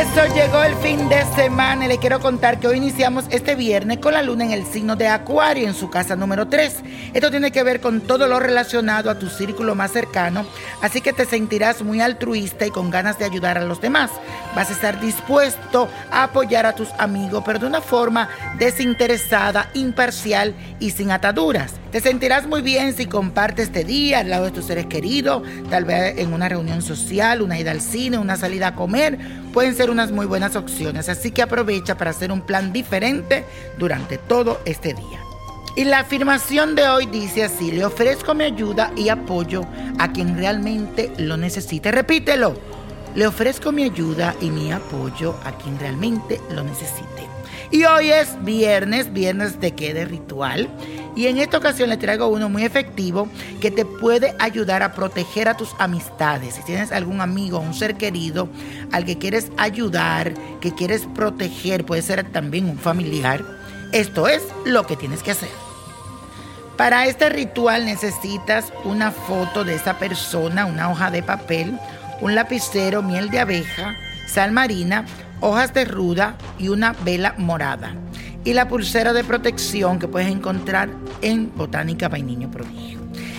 Eso llegó el fin de semana. y Le quiero contar que hoy iniciamos este viernes con la luna en el signo de Acuario en su casa número 3. Esto tiene que ver con todo lo relacionado a tu círculo más cercano, así que te sentirás muy altruista y con ganas de ayudar a los demás. Vas a estar dispuesto a apoyar a tus amigos, pero de una forma desinteresada, imparcial y sin ataduras. Te sentirás muy bien si compartes este día al lado de tus seres queridos, tal vez en una reunión social, una ida al cine, una salida a comer. Pueden ser unas muy buenas opciones, así que aprovecha para hacer un plan diferente durante todo este día. Y la afirmación de hoy dice así, le ofrezco mi ayuda y apoyo a quien realmente lo necesite. Repítelo, le ofrezco mi ayuda y mi apoyo a quien realmente lo necesite. Y hoy es viernes, viernes de qué de ritual. Y en esta ocasión le traigo uno muy efectivo que te puede ayudar a proteger a tus amistades. Si tienes algún amigo, un ser querido, al que quieres ayudar, que quieres proteger, puede ser también un familiar, esto es lo que tienes que hacer. Para este ritual necesitas una foto de esa persona, una hoja de papel, un lapicero, miel de abeja, sal marina, hojas de ruda y una vela morada. Y la pulsera de protección que puedes encontrar en Botánica by Niño Prodigio.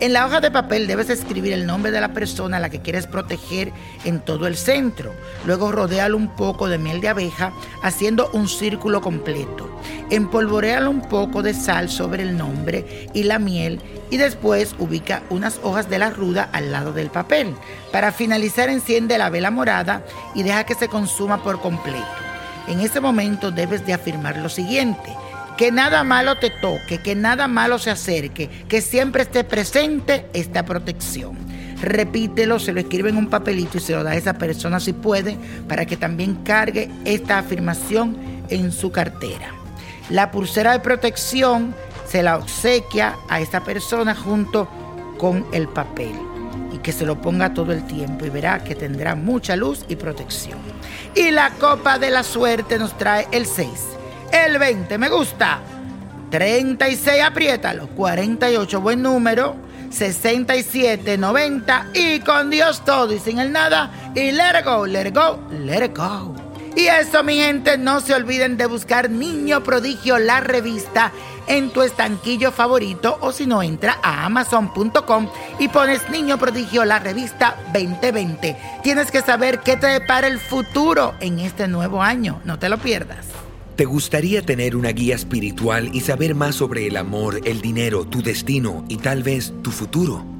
En la hoja de papel debes escribir el nombre de la persona a la que quieres proteger en todo el centro. Luego rodéalo un poco de miel de abeja haciendo un círculo completo. Empolvorealo un poco de sal sobre el nombre y la miel y después ubica unas hojas de la ruda al lado del papel. Para finalizar enciende la vela morada y deja que se consuma por completo. En ese momento debes de afirmar lo siguiente que nada malo te toque, que nada malo se acerque, que siempre esté presente esta protección. Repítelo, se lo escribe en un papelito y se lo da a esa persona si puede, para que también cargue esta afirmación en su cartera. La pulsera de protección se la obsequia a esta persona junto con el papel y que se lo ponga todo el tiempo y verá que tendrá mucha luz y protección. Y la copa de la suerte nos trae el 6 el 20, me gusta. 36, apriétalo. 48, buen número. 67, 90 y con Dios todo y sin el nada. Y let it go, let it go, let it go. Y eso, mi gente, no se olviden de buscar Niño Prodigio, la revista, en tu estanquillo favorito o si no, entra a amazon.com y pones Niño Prodigio, la revista 2020. Tienes que saber qué te depara el futuro en este nuevo año. No te lo pierdas. ¿Te gustaría tener una guía espiritual y saber más sobre el amor, el dinero, tu destino y tal vez tu futuro?